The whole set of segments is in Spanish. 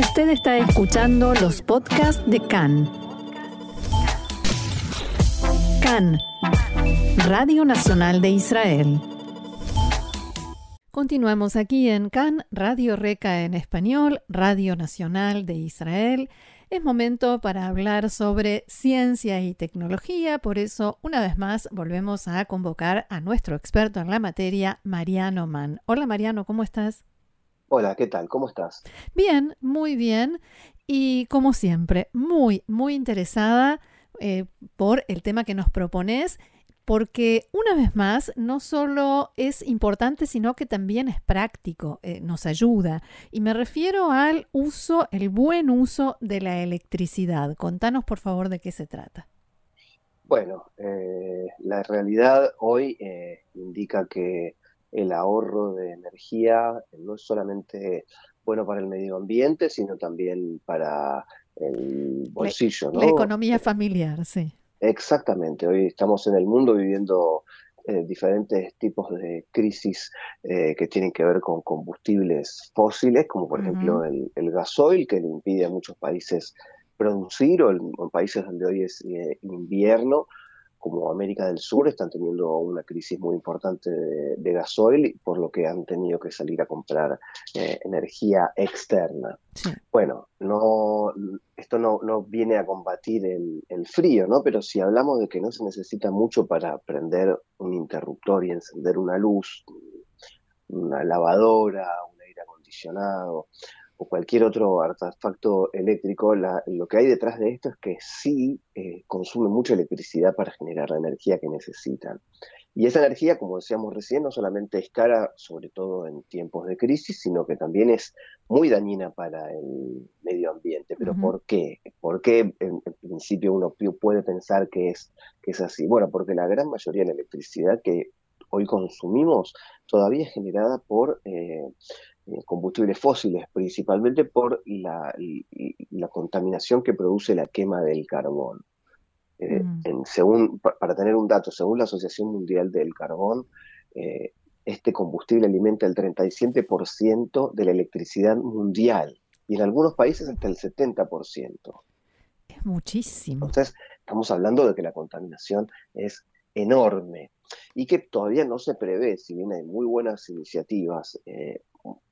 Usted está escuchando los podcasts de CAN. CAN, Radio Nacional de Israel. Continuamos aquí en CAN, Radio Reca en español, Radio Nacional de Israel. Es momento para hablar sobre ciencia y tecnología, por eso una vez más volvemos a convocar a nuestro experto en la materia, Mariano Mann. Hola Mariano, ¿cómo estás? Hola, ¿qué tal? ¿Cómo estás? Bien, muy bien. Y como siempre, muy, muy interesada eh, por el tema que nos propones porque una vez más no solo es importante, sino que también es práctico, eh, nos ayuda. Y me refiero al uso, el buen uso de la electricidad. Contanos por favor de qué se trata. Bueno, eh, la realidad hoy indica que el ahorro de energía no es solamente bueno para el medio ambiente, sino también para el bolsillo. La, la economía familiar, sí. Exactamente, hoy estamos en el mundo viviendo eh, diferentes tipos de crisis eh, que tienen que ver con combustibles fósiles, como por ejemplo el, gasoil, que le impide a muchos países producir, o en países donde hoy es eh, invierno, como América del Sur están teniendo una crisis muy importante de, gasoil, por lo que han tenido que salir a comprar eh, energía externa. Bueno, no, esto no, no viene a combatir el, el, frío, ¿no? Pero si hablamos de que no se necesita mucho para prender un interruptor y encender una luz, una lavadora, un aire acondicionado, o cualquier otro artefacto eléctrico, lo que hay detrás de esto es que sí eh, consume mucha electricidad para generar la energía que necesitan. Y esa energía, como decíamos recién, no solamente es cara, sobre todo en tiempos de crisis, sino que también es muy dañina para el medio ambiente. ¿Pero por qué? ¿Por qué en, principio uno puede pensar que es, que es así? Bueno, porque la gran mayoría de la electricidad que hoy consumimos todavía es generada por eh, eh, combustibles fósiles, principalmente por la, contaminación que produce la quema del carbón. Eh, mm. según, para tener un dato, según la Asociación Mundial del Carbón, eh, este combustible alimenta el 37% de la electricidad mundial y en algunos países hasta el 70%. Es muchísimo. Entonces, estamos hablando de que la contaminación es enorme y que todavía no se prevé, si bien hay muy buenas iniciativas,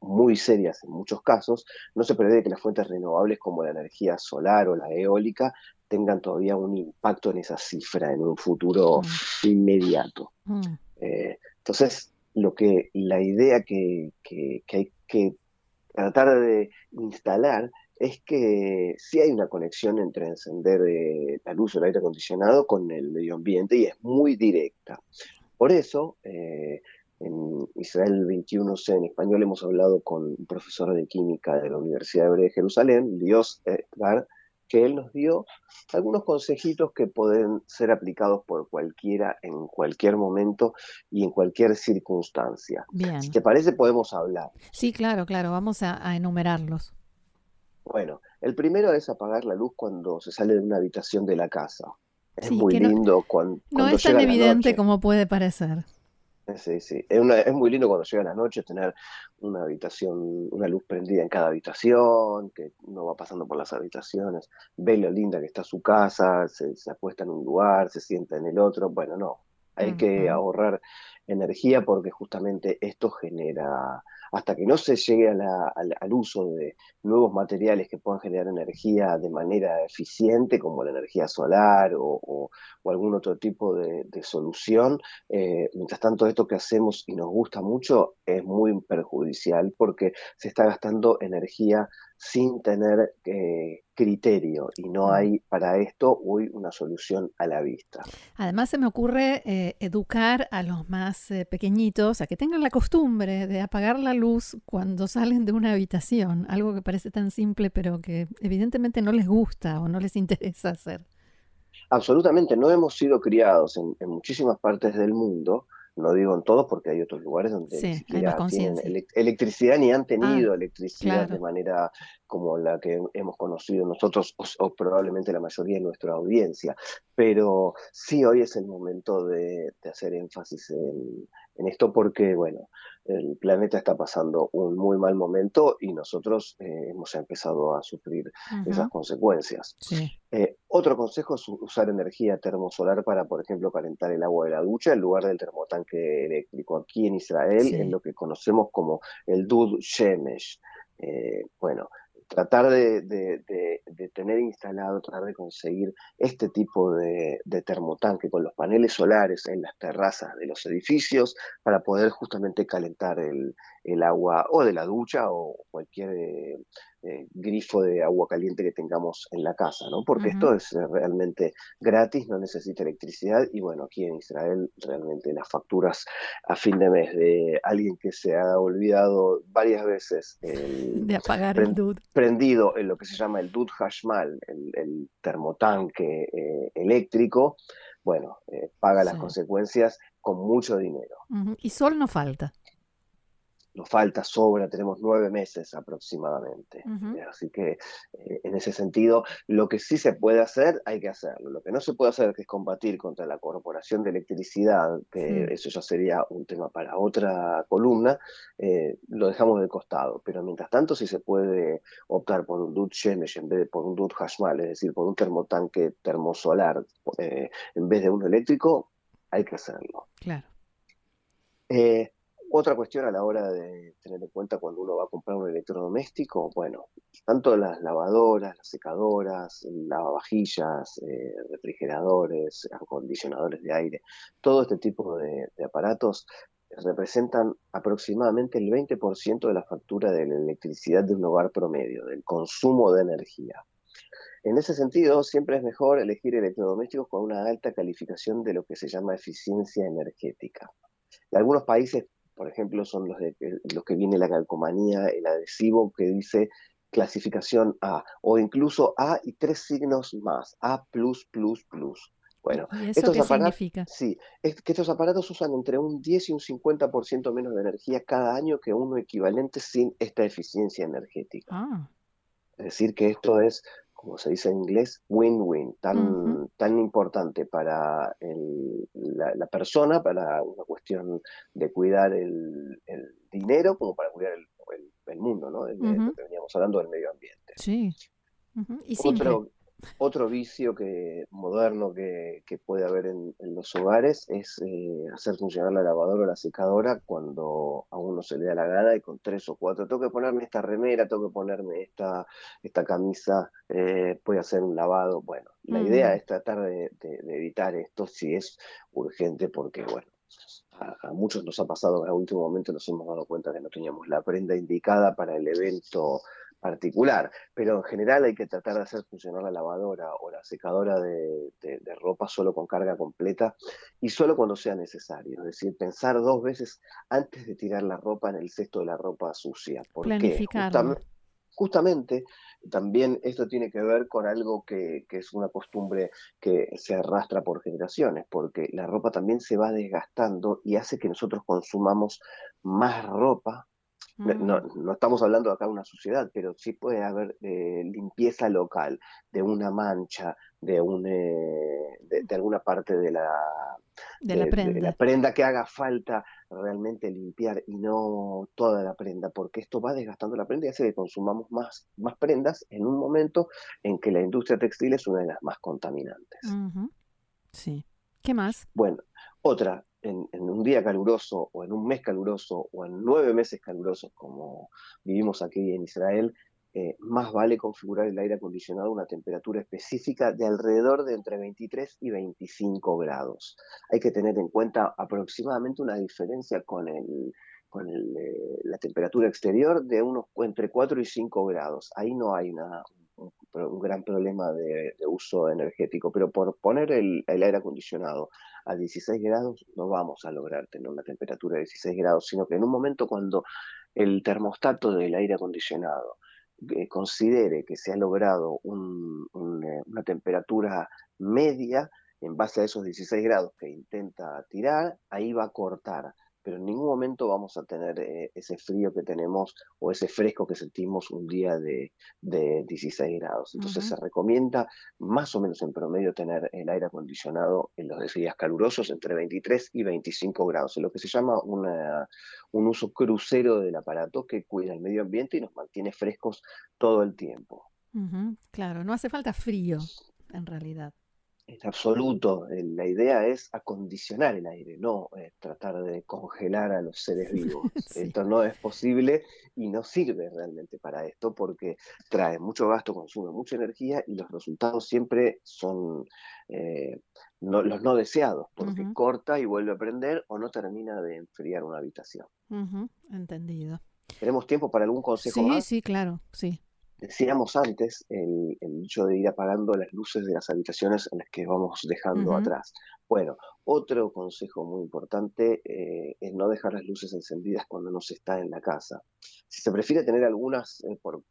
muy serias en muchos casos, no se prevé que las fuentes renovables como la energía solar o la eólica tengan todavía un impacto en esa cifra en un futuro mm. inmediato. Mm. Eh, entonces, lo que la idea que, hay que tratar de instalar es que sí hay una conexión entre encender eh, la luz o el aire acondicionado con el medio ambiente y es muy directa. Por eso, eh, en Israel 21C en español hemos hablado con un profesor de química de la Universidad Hebrea de Jerusalén, Dios Edgar, que él nos dio algunos consejitos que pueden ser aplicados por cualquiera en cualquier momento y en cualquier circunstancia. Bien. Si te parece, podemos hablar. Sí, claro, claro, vamos a, enumerarlos. Bueno, el primero es apagar la luz cuando se sale de una habitación de la casa. Es muy lindo cuando, No es tan evidente como puede parecer. Sí, sí. Es, muy lindo cuando llega la noche tener una habitación, una luz prendida en cada habitación, que uno va pasando por las habitaciones, ve lo linda que está su casa, se, se acuesta en un lugar, se sienta en el otro. Bueno, no. Hay que ahorrar energía porque justamente esto genera hasta que no se llegue al, uso de nuevos materiales que puedan generar energía de manera eficiente, como la energía solar o, algún otro tipo de, solución, eh, mientras tanto esto que hacemos y nos gusta mucho es muy perjudicial porque se está gastando energía sin tener eh, criterio y no hay para esto hoy una solución a la vista. Además se me ocurre eh, educar a los más pequeñitos a que tengan la costumbre de apagar la luz cuando salen de una habitación, algo que parece tan simple pero que evidentemente no les gusta o no les interesa hacer. Absolutamente, no hemos sido criados en, muchísimas partes del mundo, no digo en todos porque hay otros lugares donde ni siquiera tienen electricidad ni han tenido ah, electricidad de manera como la que hemos conocido nosotros o, probablemente la mayoría de nuestra audiencia. Pero sí hoy es el momento de, hacer énfasis en, esto porque, bueno, el planeta está pasando un muy mal momento y nosotros eh, hemos empezado a sufrir esas consecuencias. Eh, otro consejo es usar energía termosolar para, por ejemplo, calentar el agua de la ducha en lugar del termotanque eléctrico. Aquí en Israel es lo que conocemos como el Dud Shemesh. Eh, bueno, tratar de, tener instalado, tratar de conseguir este tipo de, termotanque con los paneles solares en las terrazas de los edificios para poder justamente calentar el, el agua o de la ducha o cualquier eh, eh, grifo de agua caliente que tengamos en la casa, ¿no? Porque esto es eh, realmente gratis, no necesita electricidad y bueno, aquí en Israel realmente las facturas a fin de mes de alguien que se ha olvidado varias veces de apagar el DUD. prendido en lo que se llama el DUD Hashmal, el, termotanque eléctrico, bueno, paga las consecuencias con mucho dinero. Y sol no falta nos falta, sobra, tenemos nueve meses aproximadamente. Así que eh, en ese sentido, lo que sí se puede hacer, hay que hacerlo. Lo que no se puede hacer es combatir contra la corporación de electricidad, que eso ya sería un tema para otra columna, eh, lo dejamos de costado. Pero mientras tanto, si se puede optar por un DUT Shemesh en vez de por un DUT Hashmal, es decir, por un termotanque termosolar eh, en vez de uno eléctrico, hay que hacerlo. Claro. Otra cuestión a la hora de tener en cuenta cuando uno va a comprar un electrodoméstico, bueno, tanto las lavadoras, las secadoras, lavavajillas, eh, refrigeradores, acondicionadores de aire, todo este tipo de, aparatos representan aproximadamente el 20% de la factura de la electricidad de un hogar promedio, del consumo de energía. En ese sentido, siempre es mejor elegir electrodomésticos con una alta calificación de lo que se llama eficiencia energética. En algunos países por ejemplo, son los, de, los que viene la calcomanía, el adhesivo que dice clasificación A, o incluso A y tres signos más, A+++. Bueno, eso estos aparatos, significa? Sí, es que estos aparatos usan entre un 10 y un 50% menos de energía cada año que uno equivalente sin esta eficiencia energética. Ah. Es decir, que esto es como se dice en inglés, win-win, tan, tan importante para la, persona, para una cuestión de cuidar el, dinero, como para cuidar el, mundo, ¿no? veníamos hablando del medio ambiente. Sí. Y otro vicio que moderno que, puede haber en, los hogares es eh, hacer funcionar la lavadora o la secadora cuando a uno se le da la gana y con tres o cuatro, tengo que ponerme esta remera, tengo que ponerme esta, esta camisa, eh, voy a hacer un lavado. Bueno, la idea es tratar de, evitar esto si es urgente porque, bueno, a, muchos nos ha pasado en el último momento, nos hemos dado cuenta que no teníamos la prenda indicada para el evento particular, pero en general hay que tratar de hacer funcionar la lavadora o la secadora de, ropa solo con carga completa y solo cuando sea necesario, es decir, pensar dos veces antes de tirar la ropa en el cesto de la ropa sucia. Porque justamente también esto tiene que ver con algo que, que, es una costumbre que se arrastra por generaciones, porque la ropa también se va desgastando y hace que nosotros consumamos más ropa no, mm. no, estamos hablando acá de una suciedad, pero sí puede haber eh, limpieza local de una mancha, de, un, eh, de, alguna parte de la, de, la prenda. la prenda que haga falta realmente limpiar y no toda la prenda, porque esto va desgastando la prenda y hace que consumamos más, más prendas en un momento en que la industria textil es una de las más contaminantes. Sí. ¿Qué más? Bueno, otra, en, un día caluroso o en un mes caluroso o en nueve meses calurosos como vivimos aquí en Israel, eh, más vale configurar el aire acondicionado a una temperatura específica de alrededor de entre 23 y 25 grados. Hay que tener en cuenta aproximadamente una diferencia con, el, con eh, la temperatura exterior de unos entre 4 y 5 grados. Ahí no hay una, un, gran problema de, uso energético, pero por poner el, aire acondicionado a 16 grados no vamos a lograr tener una temperatura de 16 grados, sino que en un momento cuando el termostato del aire acondicionado eh, considere que se ha logrado eh, una temperatura media en base a esos 16 grados que intenta tirar, ahí va a cortar pero en ningún momento vamos a tener eh, ese frío que tenemos o ese fresco que sentimos un día de, 16 grados. Entonces se recomienda más o menos en promedio tener el aire acondicionado en los días calurosos entre 23 y 25 grados, en lo que se llama un uso crucero del aparato que cuida el medio ambiente y nos mantiene frescos todo el tiempo. Claro, no hace falta frío en realidad. En absoluto, eh, la idea es acondicionar el aire, no eh, tratar de congelar a los seres vivos. Esto no es posible y no sirve realmente para esto porque trae mucho gasto, consume mucha energía y los resultados siempre son eh, los no deseados, porque corta y vuelve a prender o no termina de enfriar una habitación. Entendido. ¿Tenemos tiempo para algún consejo sí, más? Sí, sí, claro, sí. Decíamos antes el, hecho de ir apagando las luces de las habitaciones en las que vamos dejando atrás. Bueno, otro consejo muy importante eh, es no dejar las luces encendidas cuando no se está en la casa. Si se prefiere tener algunas eh, por,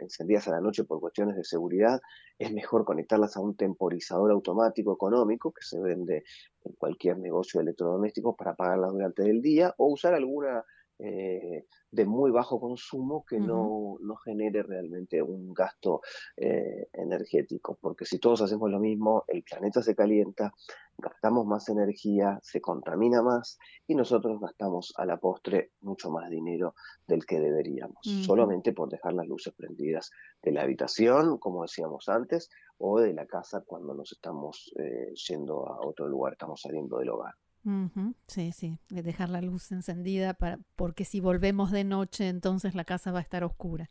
encendidas a la noche por cuestiones de seguridad, es mejor conectarlas a un temporizador automático económico que se vende en cualquier negocio de electrodomésticos para apagarlas durante el día o usar alguna eh, de muy bajo consumo que no, no, genere realmente un gasto eh, energético. Porque si todos hacemos lo mismo, el planeta se calienta, gastamos más energía, se contamina más y nosotros gastamos a la postre mucho más dinero del que deberíamos, solamente por dejar las luces prendidas de la habitación, como decíamos antes, o de la casa cuando nos estamos eh, yendo a otro lugar, estamos saliendo del hogar. Sí, sí, dejar la luz encendida para, porque si volvemos de noche entonces la casa va a estar oscura.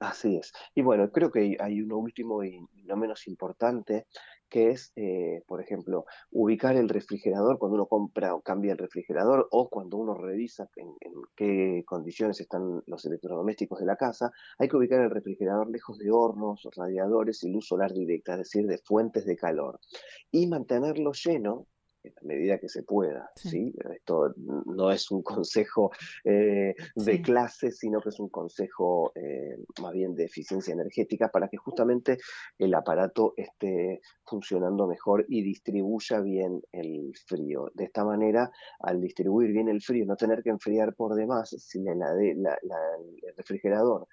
Así es. Y bueno, creo que hay uno último y no menos importante, que es, eh, por ejemplo, ubicar el refrigerador cuando uno compra o cambia el refrigerador o cuando uno revisa en, qué condiciones están los electrodomésticos de la casa, hay que ubicar el refrigerador lejos de hornos, radiadores y luz solar directa, es decir, de fuentes de calor. Y mantenerlo lleno en la medida que se pueda. Sí. Esto no es un consejo eh, de clase, sino que es un consejo eh, más bien de eficiencia energética para que justamente el aparato esté funcionando mejor y distribuya bien el frío. De esta manera, al distribuir bien el frío, no tener que enfriar por demás, si la, el refrigerador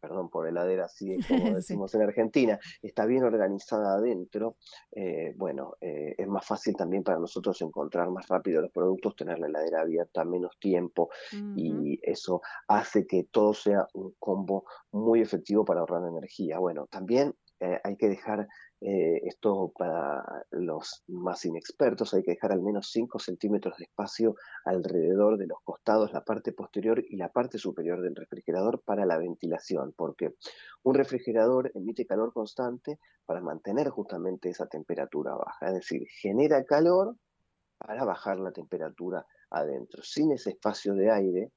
perdón por heladera, así como decimos en Argentina, está bien organizada adentro, eh, bueno, eh, es más fácil también para nosotros encontrar más rápido los productos, tener la heladera abierta menos tiempo y eso hace que todo sea un combo muy efectivo para ahorrar energía. Bueno, también hay que dejar eh, esto para los más inexpertos, hay que dejar al menos 5 centímetros de espacio alrededor de los costados, la parte posterior y la parte superior del refrigerador para la ventilación, porque un refrigerador emite calor constante para mantener justamente esa temperatura baja, es decir, genera calor para bajar la temperatura adentro. Sin ese espacio de aire,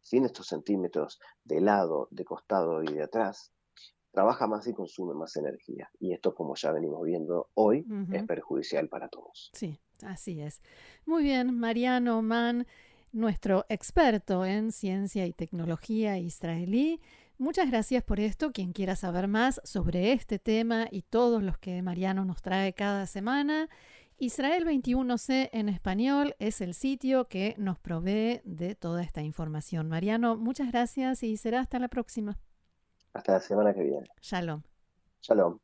sin estos centímetros de lado, de costado y de atrás, trabaja más y consume más energía. Y esto, como ya venimos viendo hoy, es perjudicial para todos. Sí, así es. Muy bien, Mariano Mann, nuestro experto en ciencia y tecnología israelí. Muchas gracias por esto. Quien quiera saber más sobre este tema y todos los que Mariano nos trae cada semana, Israel 21C en español es el sitio que nos provee de toda esta información. Mariano, muchas gracias y será hasta la próxima. Hasta la semana que viene. Shalom. Shalom.